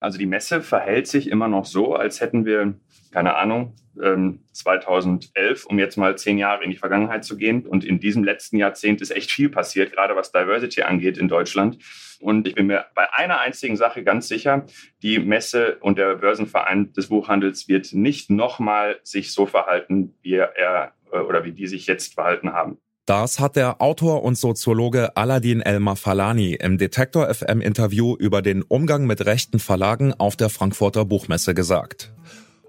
Also die Messe verhält sich immer noch so, als hätten wir, keine Ahnung, 2011, ähm, um jetzt mal zehn Jahre in die Vergangenheit zu gehen. Und in diesem letzten Jahrzehnt ist echt viel passiert, gerade was Diversity angeht in Deutschland. Und ich bin mir bei einer einzigen Sache ganz sicher, die Messe und der Börsenverein des Buchhandels wird nicht nochmal sich so verhalten, wie er äh, oder wie die sich jetzt verhalten haben. Das hat der Autor und Soziologe Aladin El-Mafalani im Detektor FM Interview über den Umgang mit rechten Verlagen auf der Frankfurter Buchmesse gesagt.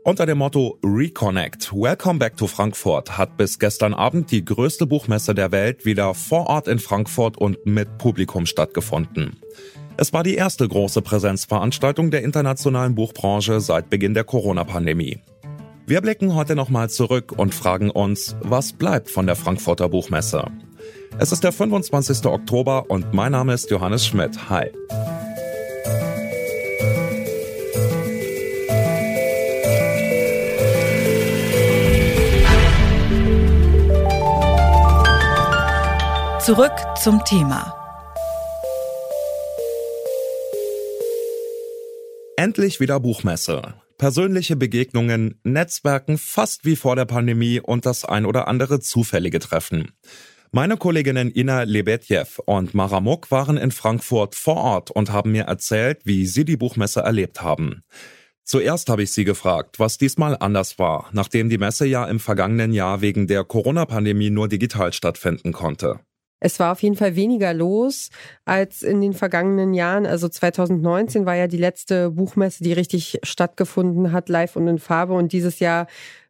Unter dem Motto Reconnect, Welcome Back to Frankfurt hat bis gestern Abend die größte Buchmesse der Welt wieder vor Ort in Frankfurt und mit Publikum stattgefunden. Es war die erste große Präsenzveranstaltung der internationalen Buchbranche seit Beginn der Corona-Pandemie. Wir blicken heute nochmal zurück und fragen uns, was bleibt von der Frankfurter Buchmesse? Es ist der 25. Oktober und mein Name ist Johannes Schmidt. Hi. Zurück zum Thema. Endlich wieder Buchmesse persönliche Begegnungen, Netzwerken fast wie vor der Pandemie und das ein oder andere zufällige Treffen. Meine Kolleginnen Ina Lebetjew und Mara Muck waren in Frankfurt vor Ort und haben mir erzählt, wie sie die Buchmesse erlebt haben. Zuerst habe ich sie gefragt, was diesmal anders war, nachdem die Messe ja im vergangenen Jahr wegen der Corona-Pandemie nur digital stattfinden konnte. Es war auf jeden Fall weniger los als in den vergangenen Jahren. Also 2019 war ja die letzte Buchmesse, die richtig stattgefunden hat, live und in Farbe. Und dieses Jahr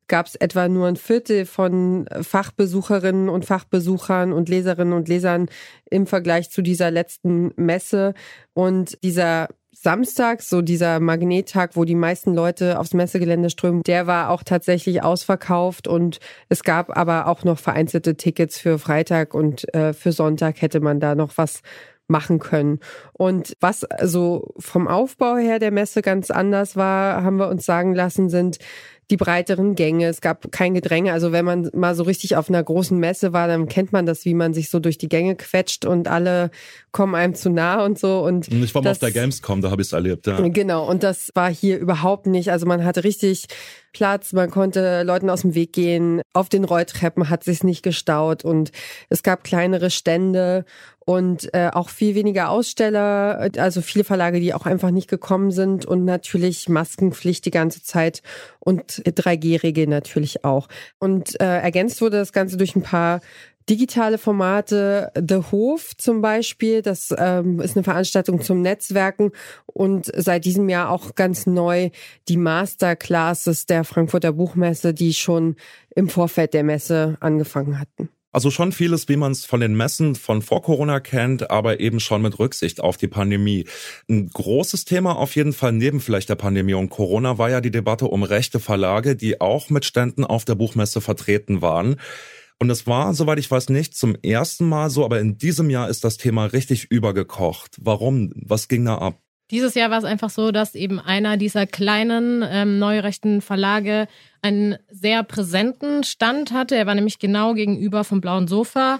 gab es etwa nur ein Viertel von Fachbesucherinnen und Fachbesuchern und Leserinnen und Lesern im Vergleich zu dieser letzten Messe. Und dieser Samstag, so dieser Magnettag, wo die meisten Leute aufs Messegelände strömen, der war auch tatsächlich ausverkauft und es gab aber auch noch vereinzelte Tickets für Freitag und äh, für Sonntag hätte man da noch was machen können. Und was also vom Aufbau her der Messe ganz anders war, haben wir uns sagen lassen, sind die breiteren Gänge. Es gab kein Gedränge. Also wenn man mal so richtig auf einer großen Messe war, dann kennt man das, wie man sich so durch die Gänge quetscht und alle kommen einem zu nah und so. Und ich war mal auf der Gamescom, da habe ich es erlebt. Ja. Genau, und das war hier überhaupt nicht. Also man hatte richtig Platz, man konnte Leuten aus dem Weg gehen. Auf den Rolltreppen hat sich nicht gestaut und es gab kleinere Stände und äh, auch viel weniger Aussteller, also viele Verlage, die auch einfach nicht gekommen sind und natürlich Maskenpflicht die ganze Zeit und 3G-Regel natürlich auch. Und äh, ergänzt wurde das Ganze durch ein paar digitale Formate. The Hof zum Beispiel, das ähm, ist eine Veranstaltung zum Netzwerken und seit diesem Jahr auch ganz neu die Masterclasses der Frankfurter Buchmesse, die schon im Vorfeld der Messe angefangen hatten. Also schon vieles, wie man es von den Messen von vor Corona kennt, aber eben schon mit Rücksicht auf die Pandemie. Ein großes Thema auf jeden Fall neben vielleicht der Pandemie und Corona war ja die Debatte um rechte Verlage, die auch mit Ständen auf der Buchmesse vertreten waren. Und es war, soweit ich weiß, nicht zum ersten Mal so, aber in diesem Jahr ist das Thema richtig übergekocht. Warum? Was ging da ab? Dieses Jahr war es einfach so, dass eben einer dieser kleinen ähm, neurechten Verlage einen sehr präsenten Stand hatte. Er war nämlich genau gegenüber vom Blauen Sofa,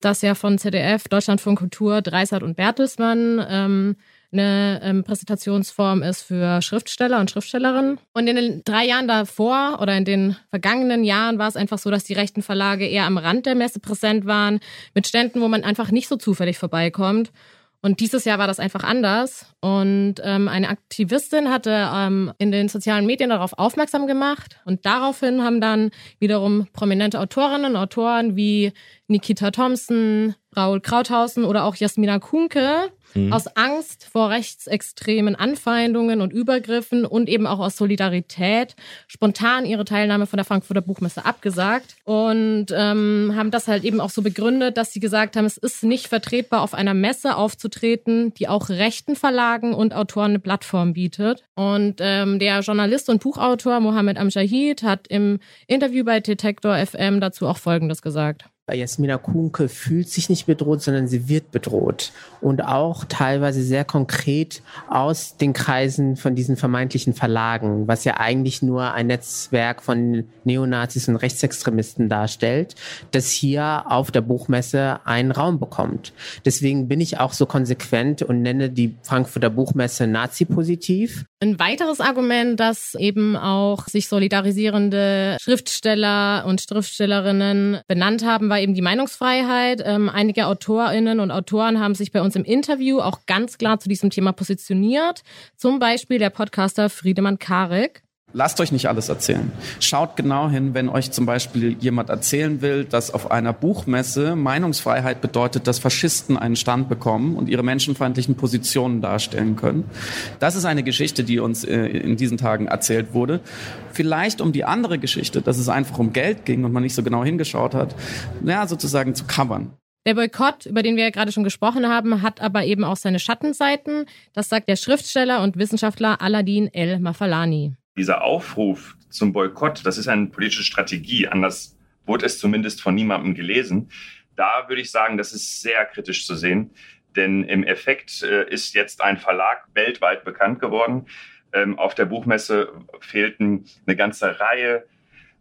das ja von ZDF, Deutschlandfunk Kultur, Dreisat und Bertelsmann ähm, eine ähm, Präsentationsform ist für Schriftsteller und Schriftstellerinnen. Und in den drei Jahren davor oder in den vergangenen Jahren war es einfach so, dass die rechten Verlage eher am Rand der Messe präsent waren, mit Ständen, wo man einfach nicht so zufällig vorbeikommt. Und dieses Jahr war das einfach anders. Und ähm, eine Aktivistin hatte ähm, in den sozialen Medien darauf aufmerksam gemacht. Und daraufhin haben dann wiederum prominente Autorinnen und Autoren wie Nikita Thompson, Raoul Krauthausen oder auch Jasmina Kunke mhm. aus Angst vor rechtsextremen Anfeindungen und Übergriffen und eben auch aus Solidarität spontan ihre Teilnahme von der Frankfurter Buchmesse abgesagt und ähm, haben das halt eben auch so begründet, dass sie gesagt haben, es ist nicht vertretbar, auf einer Messe aufzutreten, die auch rechten Verlagen und Autoren eine Plattform bietet. Und ähm, der Journalist und Buchautor Mohammed Amjahid hat im Interview bei Detektor FM dazu auch Folgendes gesagt. Jasmina Kuhnke fühlt sich nicht bedroht, sondern sie wird bedroht. Und auch teilweise sehr konkret aus den Kreisen von diesen vermeintlichen Verlagen, was ja eigentlich nur ein Netzwerk von Neonazis und Rechtsextremisten darstellt, das hier auf der Buchmesse einen Raum bekommt. Deswegen bin ich auch so konsequent und nenne die Frankfurter Buchmesse nazi-positiv. Ein weiteres Argument, das eben auch sich solidarisierende Schriftsteller und Schriftstellerinnen benannt haben, war eben die Meinungsfreiheit. Ähm, einige Autorinnen und Autoren haben sich bei uns im Interview auch ganz klar zu diesem Thema positioniert. Zum Beispiel der Podcaster Friedemann Karek. Lasst euch nicht alles erzählen. Schaut genau hin, wenn euch zum Beispiel jemand erzählen will, dass auf einer Buchmesse Meinungsfreiheit bedeutet, dass Faschisten einen Stand bekommen und ihre menschenfeindlichen Positionen darstellen können. Das ist eine Geschichte, die uns äh, in diesen Tagen erzählt wurde. Vielleicht um die andere Geschichte, dass es einfach um Geld ging und man nicht so genau hingeschaut hat, ja, sozusagen zu covern. Der Boykott, über den wir ja gerade schon gesprochen haben, hat aber eben auch seine Schattenseiten. Das sagt der Schriftsteller und Wissenschaftler Aladin El Mafalani dieser Aufruf zum Boykott, das ist eine politische Strategie, anders wurde es zumindest von niemandem gelesen. Da würde ich sagen, das ist sehr kritisch zu sehen, denn im Effekt äh, ist jetzt ein Verlag weltweit bekannt geworden. Ähm, auf der Buchmesse fehlten eine ganze Reihe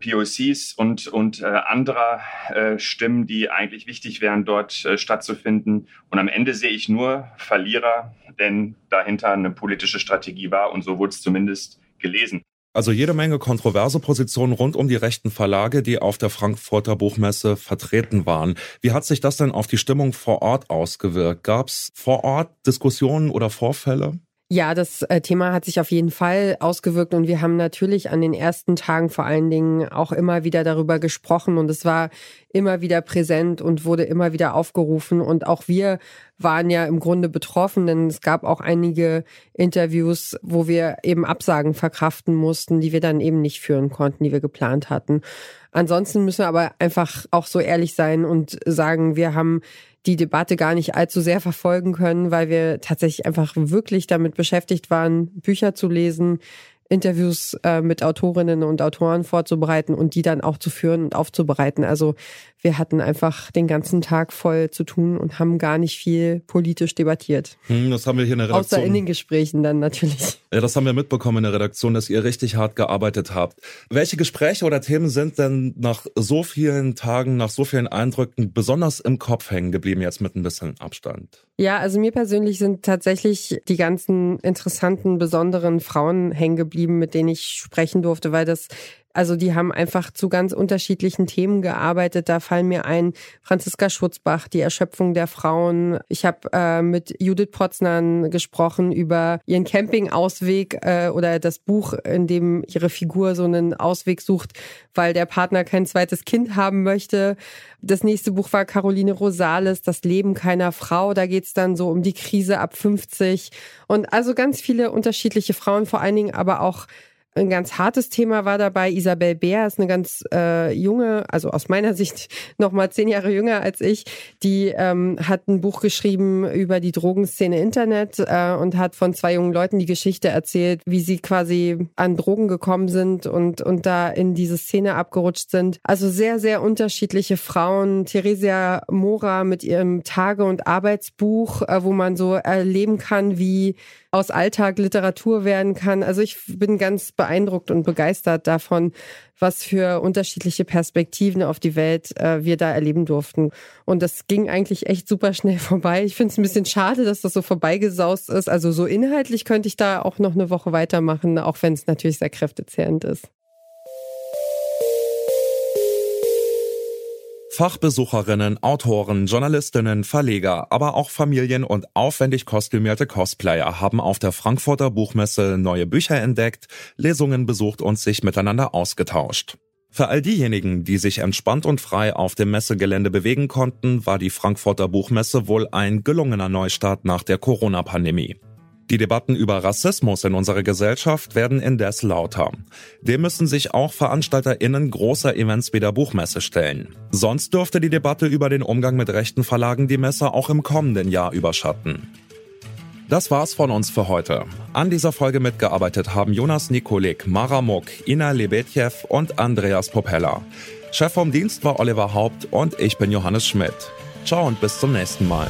POCs und, und äh, anderer äh, Stimmen, die eigentlich wichtig wären, dort äh, stattzufinden. Und am Ende sehe ich nur Verlierer, denn dahinter eine politische Strategie war und so wurde es zumindest gelesen. Also jede Menge kontroverse Positionen rund um die rechten Verlage, die auf der Frankfurter Buchmesse vertreten waren. Wie hat sich das denn auf die Stimmung vor Ort ausgewirkt? Gab es vor Ort Diskussionen oder Vorfälle? Ja, das äh, Thema hat sich auf jeden Fall ausgewirkt und wir haben natürlich an den ersten Tagen vor allen Dingen auch immer wieder darüber gesprochen und es war immer wieder präsent und wurde immer wieder aufgerufen und auch wir waren ja im Grunde betroffen, denn es gab auch einige Interviews, wo wir eben Absagen verkraften mussten, die wir dann eben nicht führen konnten, die wir geplant hatten. Ansonsten müssen wir aber einfach auch so ehrlich sein und sagen, wir haben die Debatte gar nicht allzu sehr verfolgen können, weil wir tatsächlich einfach wirklich damit beschäftigt waren, Bücher zu lesen, Interviews äh, mit Autorinnen und Autoren vorzubereiten und die dann auch zu führen und aufzubereiten. Also wir hatten einfach den ganzen Tag voll zu tun und haben gar nicht viel politisch debattiert. Hm, das haben wir hier in der Redaktion. Außer in den Gesprächen dann natürlich. Ja, das haben wir mitbekommen in der Redaktion, dass ihr richtig hart gearbeitet habt. Welche Gespräche oder Themen sind denn nach so vielen Tagen, nach so vielen Eindrücken besonders im Kopf hängen geblieben, jetzt mit ein bisschen Abstand? Ja, also mir persönlich sind tatsächlich die ganzen interessanten, besonderen Frauen hängen geblieben, mit denen ich sprechen durfte, weil das also die haben einfach zu ganz unterschiedlichen Themen gearbeitet. Da fallen mir ein Franziska Schutzbach, die Erschöpfung der Frauen. Ich habe äh, mit Judith Potznan gesprochen über ihren Campingausweg äh, oder das Buch, in dem ihre Figur so einen Ausweg sucht, weil der Partner kein zweites Kind haben möchte. Das nächste Buch war Caroline Rosales, Das Leben keiner Frau. Da geht's dann so um die Krise ab 50. Und also ganz viele unterschiedliche Frauen, vor allen Dingen aber auch ein ganz hartes Thema war dabei. Isabel Bär ist eine ganz äh, junge, also aus meiner Sicht noch mal zehn Jahre jünger als ich. Die ähm, hat ein Buch geschrieben über die Drogenszene Internet äh, und hat von zwei jungen Leuten die Geschichte erzählt, wie sie quasi an Drogen gekommen sind und, und da in diese Szene abgerutscht sind. Also sehr, sehr unterschiedliche Frauen. Theresia Mora mit ihrem Tage- und Arbeitsbuch, äh, wo man so erleben kann, wie aus Alltag Literatur werden kann. Also ich bin ganz beeindruckt und begeistert davon, was für unterschiedliche Perspektiven auf die Welt äh, wir da erleben durften. Und das ging eigentlich echt super schnell vorbei. Ich finde es ein bisschen schade, dass das so vorbeigesaust ist. Also so inhaltlich könnte ich da auch noch eine Woche weitermachen, auch wenn es natürlich sehr kräftezehrend ist. Fachbesucherinnen, Autoren, Journalistinnen, Verleger, aber auch Familien und aufwendig kostümierte Cosplayer haben auf der Frankfurter Buchmesse neue Bücher entdeckt, Lesungen besucht und sich miteinander ausgetauscht. Für all diejenigen, die sich entspannt und frei auf dem Messegelände bewegen konnten, war die Frankfurter Buchmesse wohl ein gelungener Neustart nach der Corona-Pandemie. Die Debatten über Rassismus in unserer Gesellschaft werden indes lauter. Dem müssen sich auch VeranstalterInnen großer Events wie der Buchmesse stellen. Sonst dürfte die Debatte über den Umgang mit rechten Verlagen die Messe auch im kommenden Jahr überschatten. Das war's von uns für heute. An dieser Folge mitgearbeitet haben Jonas Nikolik, Mara Muck, Ina Lebetjew und Andreas Popella. Chef vom Dienst war Oliver Haupt und ich bin Johannes Schmidt. Ciao und bis zum nächsten Mal.